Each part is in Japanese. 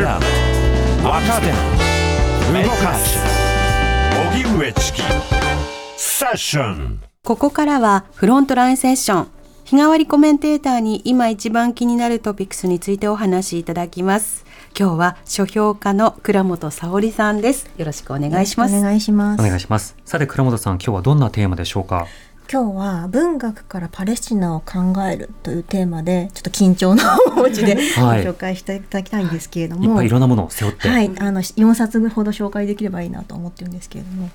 FM 若手。動かす。荻上チキ。セッション。ここからはフロントラインセッション。日替わりコメンテーターに今一番気になるトピックスについてお話しいただきます。今日は書評家の倉本沙織さんです。よろしくお願いします。お願いします。お願いします。さて倉本さん、今日はどんなテーマでしょうか？今日は文学からパレスチナを考えるというテーマでちょっと緊張のお持ちでごはい。紹介していただきたいんですけれどいっも、ぱいいろんなものを背負って。はい、あの4冊ほど紹介できればいいなと思ってるんですけれども。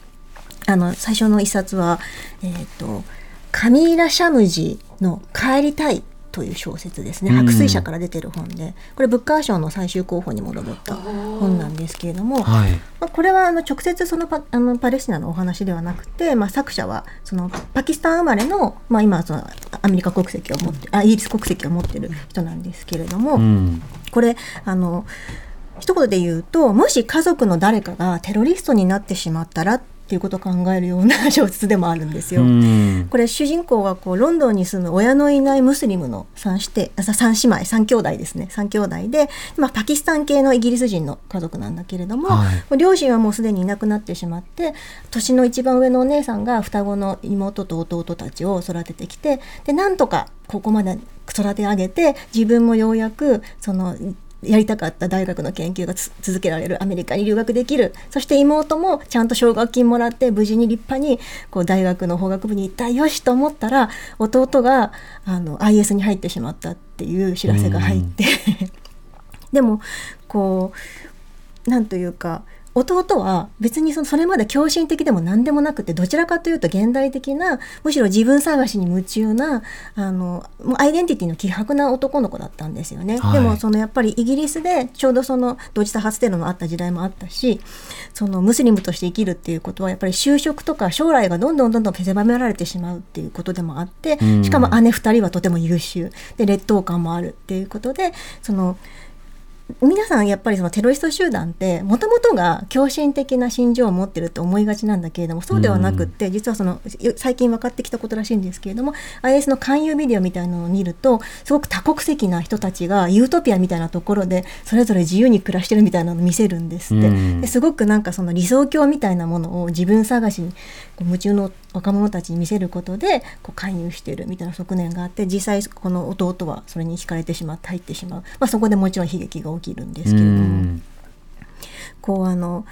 あの最初の一冊は、えー、とカミーラ・シャムジの「帰りたい」という小説ですねうん白水社から出てる本でこれブッカー賞の最終候補にも上った本なんですけれども、はい。まあ、これはあの直接そのパあのパレスチナのお話ではなくて、まあ、作者はそのパキスタン生まれの、まあ、今はそのアメリカ国籍を持ってあイギリス国籍を持ってる人なんですけれども、うん。これあの一言で言うともし家族の誰かがテロリストになってしまったらっていうことを考えるような小説でもあるんですよ。うん。これ主人公はこうロンドンに住む親のいないムスリムの3してあ三姉妹3兄弟ですね3兄弟で、まあ、パキスタン系のイギリス人の家族なんだけれども、はい両親はもうすでにいなくなってしまって年の一番上のお姉さんが双子の妹と弟たちを育ててきてでなんとかここまで育て上げて自分もようやくそのやりたかった大学の研究がつ続けられるアメリカに留学できる。そして妹もちゃんと奨学金もらって無事に立派にこう大学の法学部に行った。よしと思ったら弟があの IS に入ってしまったっていう知らせが入って。でもこうなんというか弟は別にそのそれまで狂信的でも何でもなくてどちらかというと現代的なむしろ自分探しに夢中なあのもうアイデンティティの希薄な男の子だったんですよね。はい。でもそのやっぱりイギリスでちょうどその同時多発テロのあった時代もあったしそのムスリムとして生きるっていうことはやっぱり就職とか将来がどんどんどんどん狭められてしまうっていうことでもあってうん。しかも姉2人はとても優秀。で劣等感もあるっていうことでその皆さんやっぱりそのテロリスト集団ってもともとが狂信的な心情を持ってると思いがちなんだけれどもそうではなくって、実はその最近分かってきたことらしいんですけれども IS の勧誘ビデオみたいなのを見るとすごく多国籍な人たちがユートピアみたいなところでそれぞれ自由に暮らしてるみたいなのを見せるんですって。うんですごくなんかその理想郷みたいなものを自分探しに夢中の若者たちに見せることでこう勧誘してるみたいな側面があって実際この弟はそれに惹かれてしまって入ってしまう、まあ、そこでもちろん悲劇が起きるんですけれども。うん。こうあの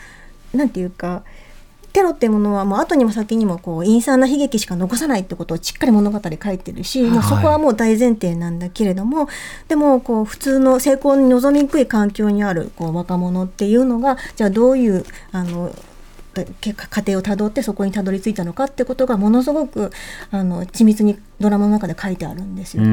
なんていうかテロっていうものはもう後にも先にもこう陰惨な悲劇しか残さないってことをしっかり物語で書いてるし、もうそこはもう大前提なんだけれども、でもこう普通の成功に望みにくい環境にあるこう若者っていうのがじゃあどういうあの過程をたどってそこにたどり着いたのかってことがものすごくあの緻密にドラマの中で書いてあるんですよ。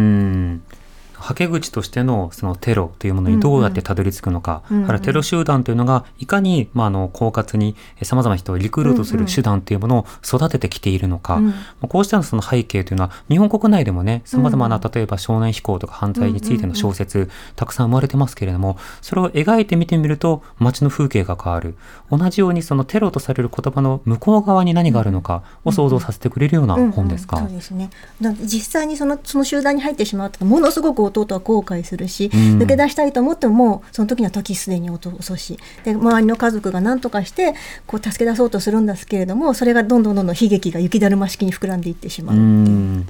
うん。はけ口としてのそのテロというものにどうやってたどり着くのか、うんうんテロ集団というのがいかに、まあ、あの狡猾にさまざまな人をリクルートする手段というものを育ててきているのか、うん。まあこうしたその背景というのは日本国内でもねさまざまな例えば少年飛行とか犯罪についての小説、たくさん生まれてますけれどもそれを描いてみてみると街の風景が変わる。同じようにそのテロとされる言葉の向こう側に何があるのかを想像させてくれるような本ですか。うん。うんそうですね。だ実際にそのその集団に入ってしまうとものすごく弟は後悔するし、うん抜け出したいと思ってももうその時には時すでに遅しで周りの家族が何とかしてこう助け出そうとするんですけれどもそれがどんどんどんどん悲劇が雪だるま式に膨らんでいってしまううっていう。ん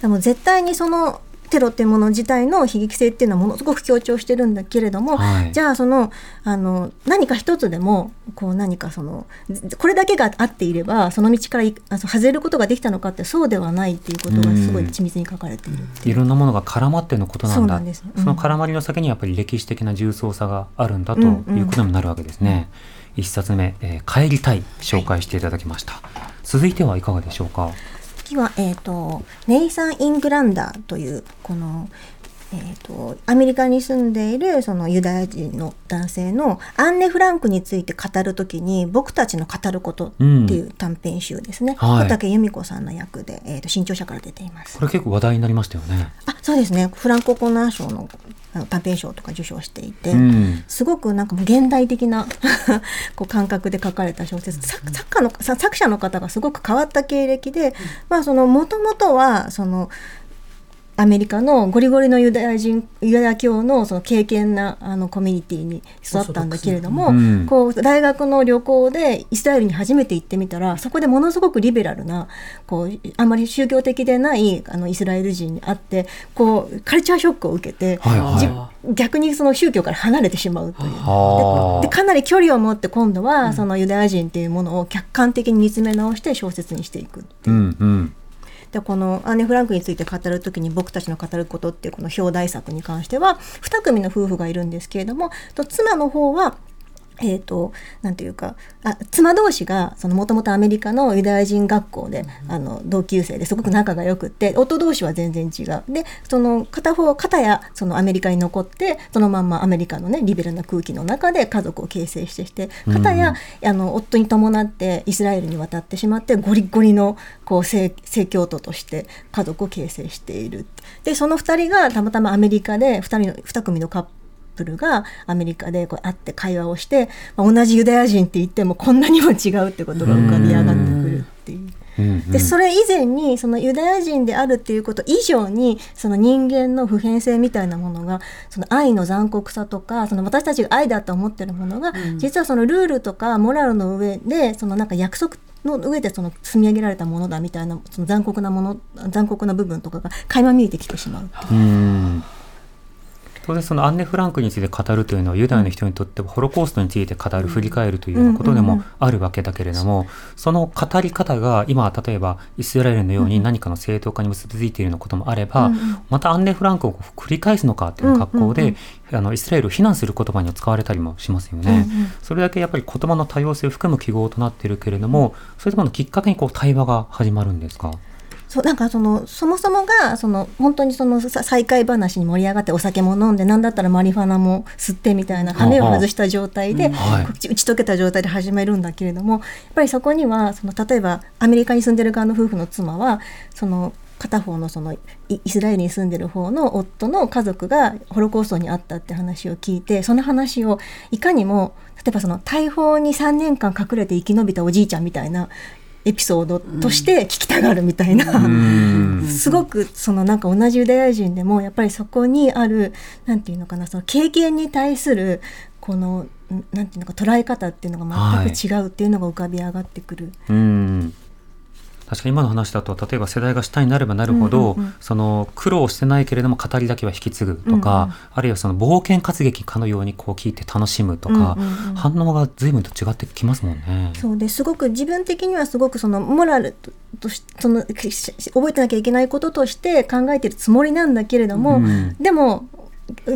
でも絶対にそのテロっていうもの自体の悲劇性っていうのはものすごく強調してるんだけれども、はいじゃあそのあの何か一つでもこう何かそのずこれだけがあっていればその道からいあの外れることができたのかってそうではないっていうことがすごい緻密に書かれている。いろんなものが絡まってのことなんそうだなんですうんその絡まりの先にやっぱり歴史的な重層さがあるんだとうんうんいうことにもなるわけですね。一冊目、えー帰りたい紹介していただきました。続いてはいかがでしょうか？次は、えー、とネイサン・イングランダーというこの、えー、とアメリカに住んでいるそのユダヤ人の男性のアンネ・フランクについて語るときに僕たちの語ることっていう短編集ですね、はい。小竹由美子さんの役で、えー、と新潮社から出ています。これ結構話題になりましたよね。あそうですね。フランコ・コナー賞の短編賞とか受賞していて、うん。すごくなんかもう現代的な こう感覚で書かれた小説。作作家のさ作者の方がすごく変わった経歴で、まあその元々はそのアメリカのゴリゴリのユダヤ人ユダヤ教のその敬虔なあのコミュニティに育ったんだけれども、うん。こう大学の旅行でイスラエルに初めて行ってみたらそこでものすごくリベラルなこうあまり宗教的でないあのイスラエル人に会ってこうカルチャーショックを受けて、はいはい。じ逆にその宗教から離れてしまうという。はでかなり距離を持って今度はそのユダヤ人っていうものを客観的に見つめ直して小説にしていくうんうんでこのアンネ・フランクについて語る時に僕たちの語ることっていうこの表題作に関しては2組の夫婦がいるんですけれどもと妻の方はえー、となんていうかあ妻同士がもともとアメリカのユダヤ人学校で、あの同級生ですごく仲が良くって夫同士は全然違う。でその片方片やそのアメリカに残ってそのまんまアメリカのねリベラルな空気の中で家族を形成してして片や、あの夫に伴ってイスラエルに渡ってしまってゴリゴリのこう正正教徒として家族を形成している。でその2人がたまたまアメリカで2人の2組のカップルがアメリカでこう会って会話をして、まあ同じユダヤ人って言ってもこんなにも違うってことが浮かび上がってくるっていう。でそれ以前にそのユダヤ人であるっていうこと以上にその人間の普遍性みたいなものがその愛の残酷さとかその私たちが愛だと思ってるものが、実はそのルールとかモラルの上でそのなんか約束の上でその積み上げられたものだみたいなその残酷なもの残酷な部分とかが垣間見えてきてしまうう。うん当然そのアンネ・フランクについて語るというのはユダヤの人にとってはホロコーストについて語る振り返るというようなことでもあるわけだけれどもその語り方が今例えばイスラエルのように何かの正当化に結びついているようなこともあればまたアンネ・フランクを繰り返すのかという格好であのイスラエルを非難する言葉に使われたりもしますよね。それだけやっぱり言葉の多様性を含む記号となっているけれどもそういうところのきっかけにこう対話が始まるんですか？そうなんかそのそもそもがその本当にそのさ再会話に盛り上がってお酒も飲んでなんだったらマリファナも吸ってみたいな羽を外した状態で、はい打ち解けた状態で始めるんだけれどもやっぱりそこにはその例えばアメリカに住んでる側の夫婦の妻はその片方のそのイイスラエルに住んでる方の夫の家族がホロコーストにあったって話を聞いてその話をいかにも例えばその大砲に3年間隠れて生き延びたおじいちゃんみたいなエピソードとして聞きたがるみたいな、うん。すごくそのなんか同じユダヤ人でもやっぱりそこにあるなんていうのかなその経験に対するこのんなんていうのか捉え方っていうのが全く違うっていうのが浮かび上がってくる。うん確かに今の話だと例えば世代が下になればなるほど、うんうんうん。その苦労してないけれども語りだけは引き継ぐとか、うんうん。あるいはその冒険活劇かのようにこう聞いて楽しむとか、うんうんうん。反応が随分と違ってきますもんね。そうです。ごく自分的にはすごくそのモラルとしそのし覚えてなきゃいけないこととして考えてるつもりなんだけれども、うん。でも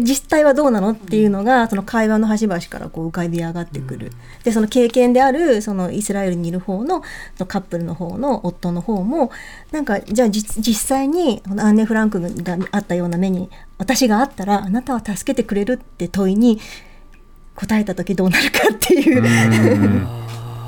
実態はどうなのっていうのがその会話の端々からこう浮かび上がってくる、でその経験であるそのイスラエルにいる方のそのカップルの方の夫の方もなんかじゃあ実実際にこのアンネ・フランクがあったような目に私があったらあなたは助けてくれるって問いに答えた時どうなるかっていう。うん。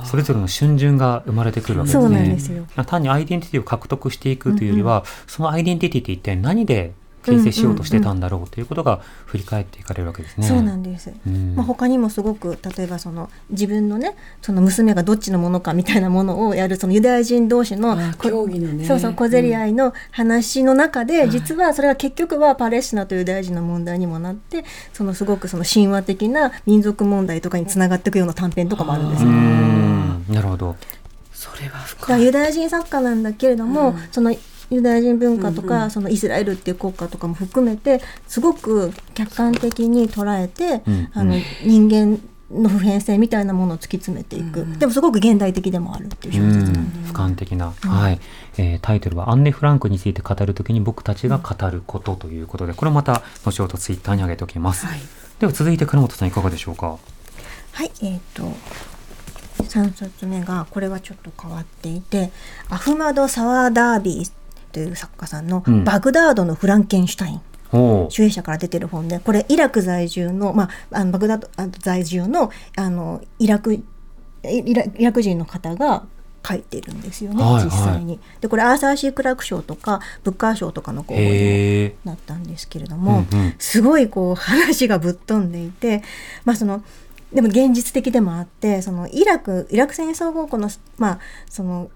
それぞれの春巡が生まれてくるわけですね。そうなんですよ。単にアイデンティティを獲得していくというよりは、そのアイデンティティって一体何で形成しようとしてたんだろうということが振り返っていかれるわけですね。そうなんです、うん。まあ、他にもすごく例えばその自分のねその娘がどっちのものかみたいなものをやるそのユダヤ人同士のあこ競技のね。そうそう小競り合いの話の中で、実はそれが結局はパレスチナとユダヤ人の問題にもなってそのすごくその神話的な民族問題とかにつながっていくような短編とかもあるんですうよ。ん。なるほど。それはユダヤ人作家なんだけれども、そのユダヤ人文化とか、うんうん。そのイスラエルっていう国家とかも含めてすごく客観的に捉えて、うんあの人間の普遍性みたいなものを突き詰めていく、でもすごく現代的でもあるっていう小説なんでうん俯瞰的な、はい。えータイトルは「アンネ・フランクについて語るときに僕たちが語ること」ということでこれまた後ほどツイッターに上げておきます、はい。では続いて倉本さんいかがでしょうか？はいえっ、と3冊目がこれはちょっと変わっていてアフマド・サワーダービーという作家さんのうん「バグダードのフランケンシュタイン」主演者から出てる本でこれイラク在住の,、まあ、あのバグダッドあ在住のあのイラクイライラク人の方が書いてるんですよね、はいはい。実際に。でこれアーサー・シー・クラーク賞とかブッカー賞とかの候補になったんですけれども、うんうん。すごいこう話がぶっ飛んでいて、まあ、そのでも現実的でもあってそのイラクイラク戦争後この,、まあ、その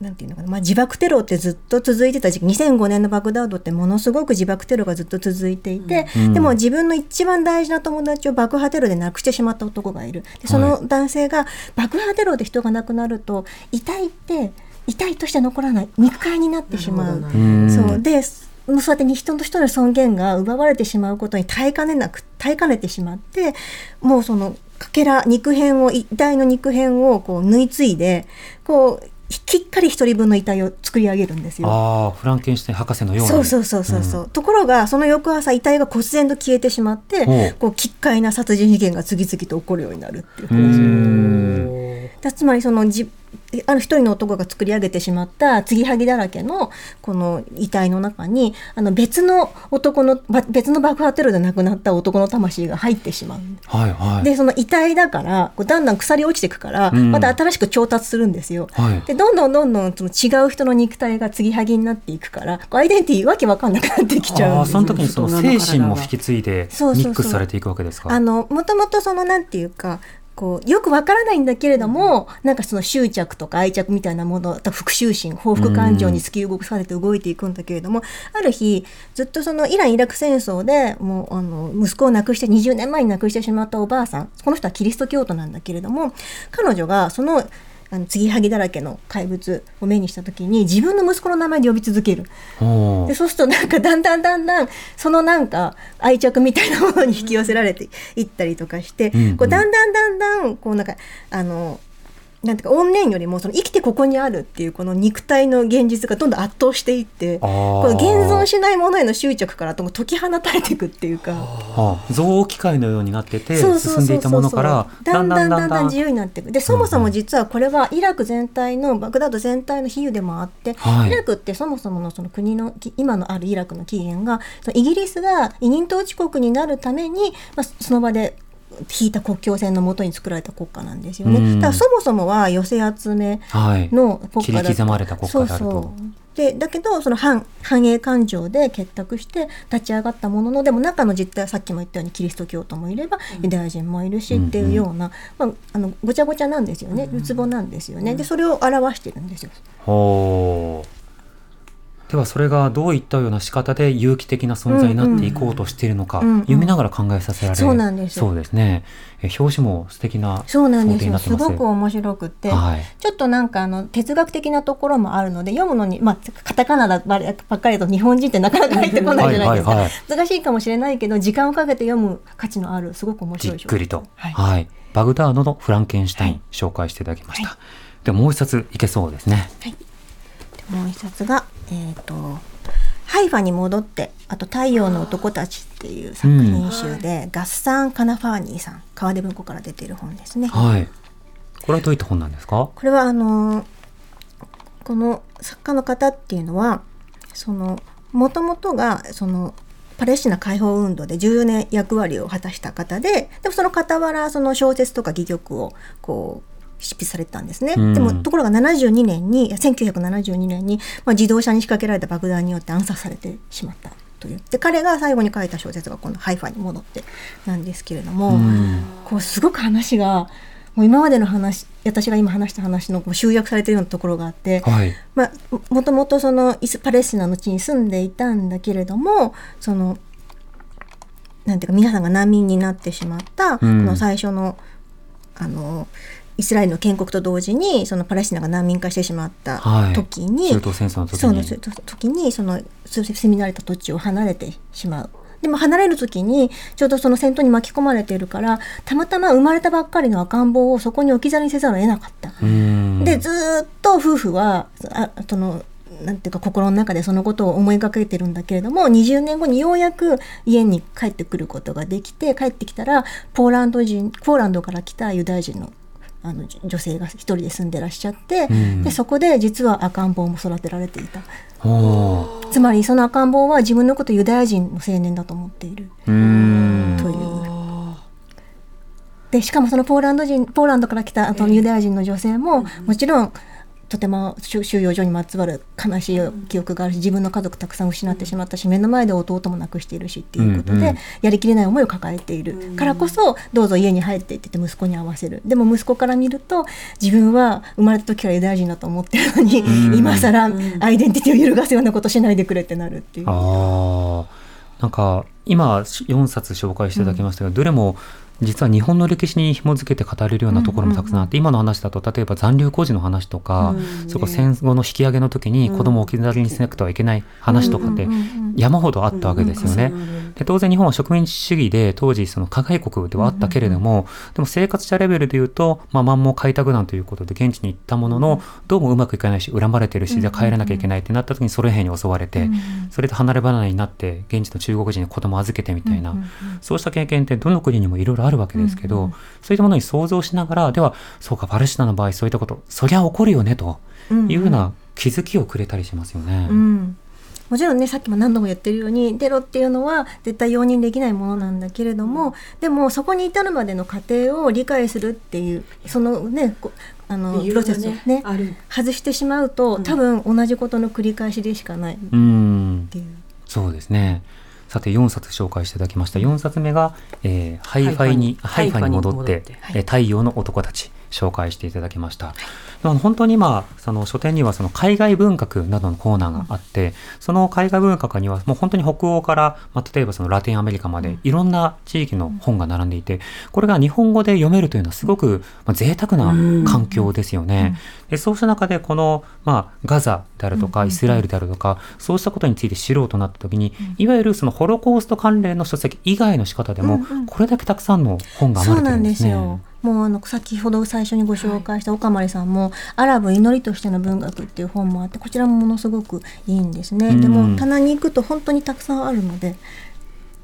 なんていうのかな、まあ、自爆テロってずっと続いてた時期2005年のバグダードってものすごく自爆テロがずっと続いていて、うん。でも自分の一番大事な友達を爆破テロで亡くしてしまった男がいる。でその男性が爆破テロで人が亡くなると遺体って遺体として残らない。肉塊になってしまう。うん。そう。でそうやって人と人の尊厳が奪われてしまうことに耐えかねなく耐えかねてしまってもうそのかけら肉片を遺体の肉片をこう縫い継いでこうきっかり一人分の遺体を作り上げるんですよ。ああフランケンシュタイン博士のようなそうそうそうそうそう、ところがその翌朝遺体が忽然と消えてしまってこう奇怪な殺人事件が次々と起こるようになるっていう話ん。だつまりそのじある一人の男が作り上げてしまった継ぎはぎだらけのこの遺体の中にあの別の男のば別の爆破テロで亡くなった男の魂が入ってしまう。はいはい。でその遺体だからこうだんだん腐り落ちていくから、うん。また新しく調達するんですよ。はい。でどんどんどんどんその違う人の肉体が継ぎはぎになっていくからこうアイデンティティわけわかんなくなってきちゃうその時にその精神も引き継いでミックスされていくわけですか？あのもともとそのなんていうかこうよくわからないんだけれども、なんかその執着とか愛着みたいなものと復讐心報復感情に突き動かされて動いていくんだけれども、ある日ずっとそのイラン・イラク戦争でもうあの息子を亡くして20年前に亡くしてしまったおばあさんこの人はキリスト教徒なんだけれども彼女がそのあの継ぎはぎだらけの怪物を目にした時に自分の息子の名前で呼び続ける。でそうするとなんかだんだんだんだんそのなんか愛着みたいなものに引き寄せられていったりとかして、うんうんこうだんだんだんだんこうなんかあのなんていうか怨念よりもその生きてここにあるっていうこの肉体の現実がどんどん圧倒していってこの現存しないものへの執着からとも解き放たれていくっていうか。はあ、象機械のようになってて進んでいたものからだんだんだんだん自由になっていく。でそもそも実はこれはイラク全体のバグダッド全体の比喩でもあって、はい。イラクってそもそものその国のき今のあるイラクの起源がイギリスが委任統治国になるために、まあ、その場で引いた国境線のもとに作られた国家なんですよね。うん。だからそもそもは寄せ集めはい。の国家だ切り刻まれた国家であると。そうそう。でだけどその反反映感情で結託して立ち上がったもののでも中の実態はさっきも言ったようにキリスト教徒もいればユダヤ人もいるしっていうような、まあ、あのごちゃごちゃなんですよね。るつぼなんですよね。でそれを表してるんですよ。ほうではそれがどういったような仕方で有機的な存在になっていこうとしているのか、うんうん読みながら考えさせられる。そうなんです。よそうですね。え表紙も素敵なそうなんですよ。す。ごく面白くって、はい。ちょっとなんかあの哲学的なところもあるので読むのにまあカタカナだばっかりだと日本人ってなかなか入ってこないじゃないですか、はいはいはい。難しいかもしれないけど時間をかけて読む価値のあるすごく面じ白いっくりと、はい。はい、バグダードのフランケンシュタイン、はい。紹介していただきました、はでもう一冊いけそうですねもう一冊が、えー、とハイファに戻ってあと「太陽の男たち」っていう作品集で、ガッサン・カナファーニーさん川出文庫から出ている本ですね。はい。これはどういった本なんですか？これはあのーこの作家の方っていうのはそのもともとがそのパレスチナ解放運動で重要な役割を果たした方ででもその傍らその小説とか戯曲をこう執筆されてたんですね、うん。でもところが72年に1972年に、まあ、自動車に仕掛けられた爆弾によって暗殺されてしまったという。で彼が最後に書いた小説がこの「ハイファに戻って」なんですけれども、うん。こうすごく話がもう今までの話私が今話した話のこう集約されてるようなところがあって、はい。まあ、ももともとそのイスパレスチナの地に住んでいたんだけれどもそのなんていうか皆さんが難民になってしまった、この最初のあのイスラエルの建国と同時にそのパレスチナが難民化してしまったはい。時に、中東戦争の時に。そうです。時にその住み慣れた土地を離れてしまう。でも離れる時にちょうどその戦闘に巻き込まれているからたまたま生まれたばっかりの赤ん坊をそこに置き去りにせざるを得なかった。うん。でずーっと夫婦はあそのなんていうか心の中でそのことを思いかけてるんだけれども20年後にようやく家に帰ってくることができて帰ってきたらポーランド人ポーランドから来たユダヤ人のあの女女性が一人で住んでらっしゃって、うん。でそこで実は赤ん坊も育てられていた。つまりその赤ん坊は自分のことをユダヤ人の青年だと思っている。うん。という。でしかもそのポーランド人ポーランドから来たあとユダヤ人の女性ももちろんとても収収容所にまつわる悲しい記憶があるし自分の家族たくさん失ってしまったし目の前で弟も亡くしているしっていうことで、うんうん。やりきれない思いを抱えているからこそどうぞ家に入っていってって息子に合わせるでも息子から見ると自分は生まれた時からユダヤ人だと思ってるのに、ん今更アイデンティティを揺るがすようなことしないでくれってなるっていう。ああ、なんか今4冊紹介していただきましたが、どれも実は日本の歴史に紐づけて語れるようなところもたくさんあって、今の話だと例えば残留孤児の話とか、うんそれから戦後の引き上げの時に子供を置き去りにしなくてはいけない話とかって山ほどあったわけですよね。で当然日本は植民地主義で当時その加害国ではあったけれども、でも生活者レベルでいうと、まあ、満蒙開拓団ということで現地に行ったものの、どうもうまくいかないし恨まれてるし、じゃあ帰らなきゃいけないってなった時にソ連兵に襲われて、それで離れ離れになって現地の中国人に子供を預けてみたいな、そうした経験ってどの国にもいろいろあるわけですけど、そういったものに想像しながらではそうかパレスチナの場合そういったことそりゃ起こるよねというような気づきをくれたりしますよね。うん。もちろんねさっきも何度も言ってるようにテロっていうのは絶対容認できないものなんだけれども、でもそこに至るまでの過程を理解するっていうそのねこあのプロセスをねある。外してしまうと多分同じことの繰り返しでしかないっう。ん。ていう。そうですね。さて4冊紹介していただきました。4冊目が、えーハイファイにハハイファに戻ってえー太陽の男たち紹介していただきました。でも本当に今その書店にはその海外文学などのコーナーがあって、その海外文学にはもう本当に北欧から、まあ、例えばそのラテンアメリカまでいろんな地域の本が並んでいて、これが日本語で読めるというのはすごく、まあ、贅沢な環境ですよね。でそうした中でこの、まあ、ガザであるとかイスラエルであるとか、そうしたことについて知ろうとなった時に、いわゆるそのホロコースト関連の書籍以外の仕方でも、これだけたくさんの本が生まれてるんですね。もうあの先ほど最初にご紹介した岡丸さんも「アラブ祈りとしての文学」っていう本もあってこちらもものすごくいいんですね。うんでも棚に行くと本当にたくさんあるので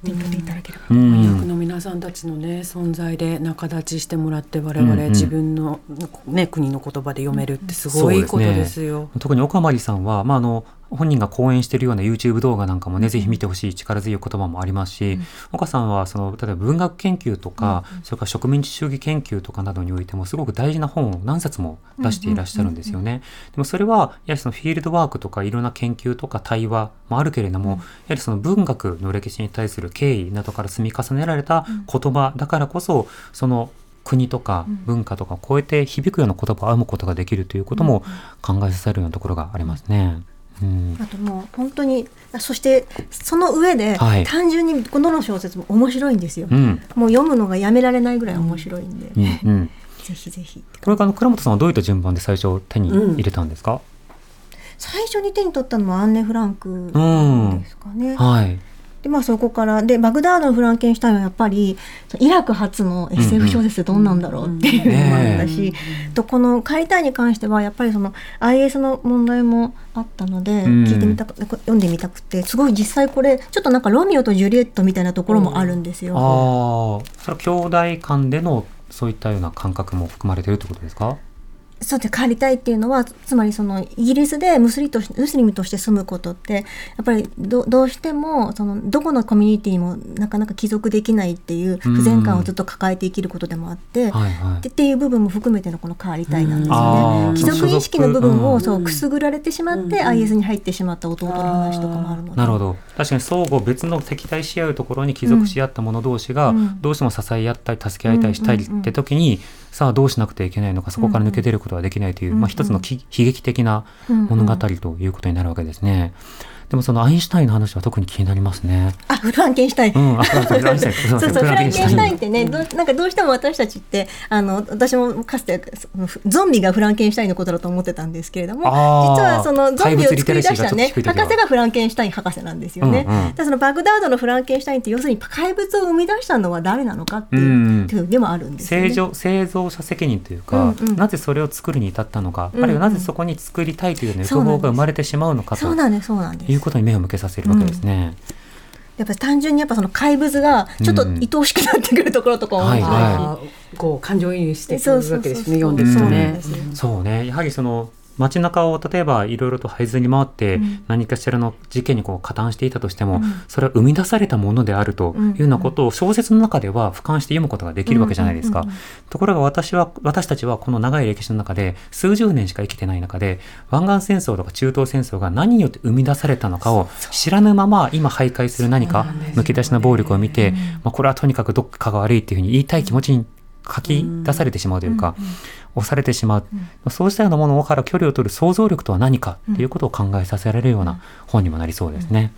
手に取っていただければ。うん翻訳の皆さんたちのね存在で仲立ちしてもらって我々、うんうん自分の、ね、国の言葉で読めるってすごいことですよ。特に岡まりさんは、まあ、あの本人が講演しているような YouTube 動画なんかもね、ぜひ見てほしい力強い言葉もありますし、岡さんはその例えば文学研究とか、それから植民地主義研究とかなどにおいてもすごく大事な本を何冊も出していらっしゃるんですよね。でもそれはやはりそのフィールドワークとかいろんな研究とか対話もあるけれども、やはりその文学の歴史に対する敬意などから積み重ねられた言葉だからこそ、その国とか文化とかを超えて響くような言葉を編むことができるということも考えさせるようなところがありますね。うん。あともう本当にあそしてその上で、はい。単純にこの小説も面白いんですよ、うん。もう読むのがやめられないぐらい面白いんで、うんうん、ぜひぜひ。これからあの倉本さんはどういった順番で最初手に入れたんですか、最初に手に取ったのはアンネ・フランクうん。ですかね、はいでまあそこからでバグダードのフランケンシュタインはやっぱりイラク初の SF 小説ってどんなんだろうっていうのもあったし、とこの「帰りたい」に関してはやっぱりその IS の問題もあったのでうん。聞いてみたく、読んでみたくてすごい実際これちょっとなんかロミオとジュリエットみたいなところもあるんですよ。ああそれは兄弟間でのそういったような感覚も含まれているということですか？そうで帰りたいっていうのはつまりそのイギリスでムスリとムスリムとして住むことってやっぱりどうしてもそのどこのコミュニティもなかなか帰属できないっていう不全感をずっと抱えて生きることでもあって、はいはいでっていう部分も含めてのこの変わりたいなんですよね。貴族意識の部分をそうくすぐられてしまって IS に入ってしまった弟の話とかもあるので。なるほど確かに相互別の敵対し合うところに帰属し合った者同士がどうしても支え合ったり助け合いたりしたりって時に、さあどうしなくてはいけないのかそこから抜け出ることはできないという、うんまあ、一つのき悲劇的な物語ということになるわけですね。でもそのアインシュタインの話は特に気になりますね。あフランケンシュタイン。うん、あ、そうそうアインシュタイン。そうそうフランケンシュタイン。っンてね、どうなんかどうしても私たちってあの私もかつてゾンビがフランケンシュタインのことだと思ってたんですけれども実はそのゾンビを作り出したね博士がフランケンシュタイン博士なんですよね。うんうん。だそのバグダードのフランケンシュタインって要するに怪物を生み出したのは誰なのかっていう、うんうでもあるんですよね。製造製造者責任というか、うんうん。なぜそれを作るに至ったのか、うんうん。あるいはなぜそこに作りたいという欲望が生まれてしまうのかと。そうなんですそうなんですことに目を向けさせるわけですね。やっぱり単純にやっぱその怪物がちょっと愛おしくなってくるところとかも面白い。し、はい。こう感情移入してくるわけですね。読んでるとね。そうね。やはりその街中を例えばいろいろと這いずり回って何かしらの事件にこう加担していたとしても、それは生み出されたものであるというようなことを小説の中では俯瞰して読むことができるわけじゃないですか。ところが私は私たちはこの長い歴史の中で数十年しか生きてない中で湾岸戦争とか中東戦争が何によって生み出されたのかを知らぬまま今徘徊する何かむき出しの暴力を見て、まあ、これはとにかくどっかが悪いっていうふうに言いたい気持ちに書き出されてしまうというか、押されてしまう、そうしたようなものから距離を取る想像力とは何かということを考えさせられるような本にもなりそうですね。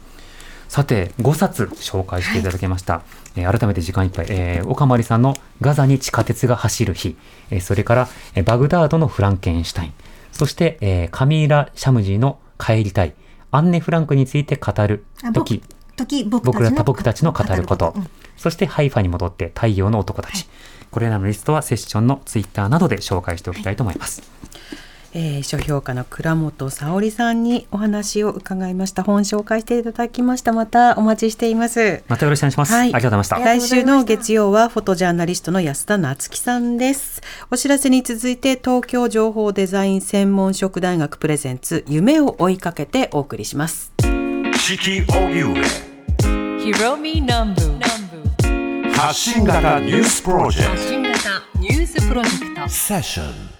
さて5冊紹介していただきました、えー改めて時間いっぱい、えー岡まりさんの「ガザに地下鉄が走る日」えーそれから、えーバグダードのフランケンシュタイン。そして、えーカミーラ・シャムジーの「帰りたい」アンネ・フランクについて語る時時僕僕らたちの僕たちの語ること、うん。そしてハイファに戻って太陽の男たち、これらのリストはセッションのツイッターなどで紹介しておきたいと思います。えー書評家の倉本沙織さんにお話を伺いました。本紹介していただきました。またお待ちしています。またよろしくお願いします。はい。ありがとうございました。来週の月曜はフォトジャーナリストの安田夏樹さんです。お知らせに続いて東京情報デザイン専門職大学プレゼンツ夢を追いかけてお送りします四季荻上 Hiromi Nambu. 発信型ニュースプロジェク新型ニュースプロジェクトトセッション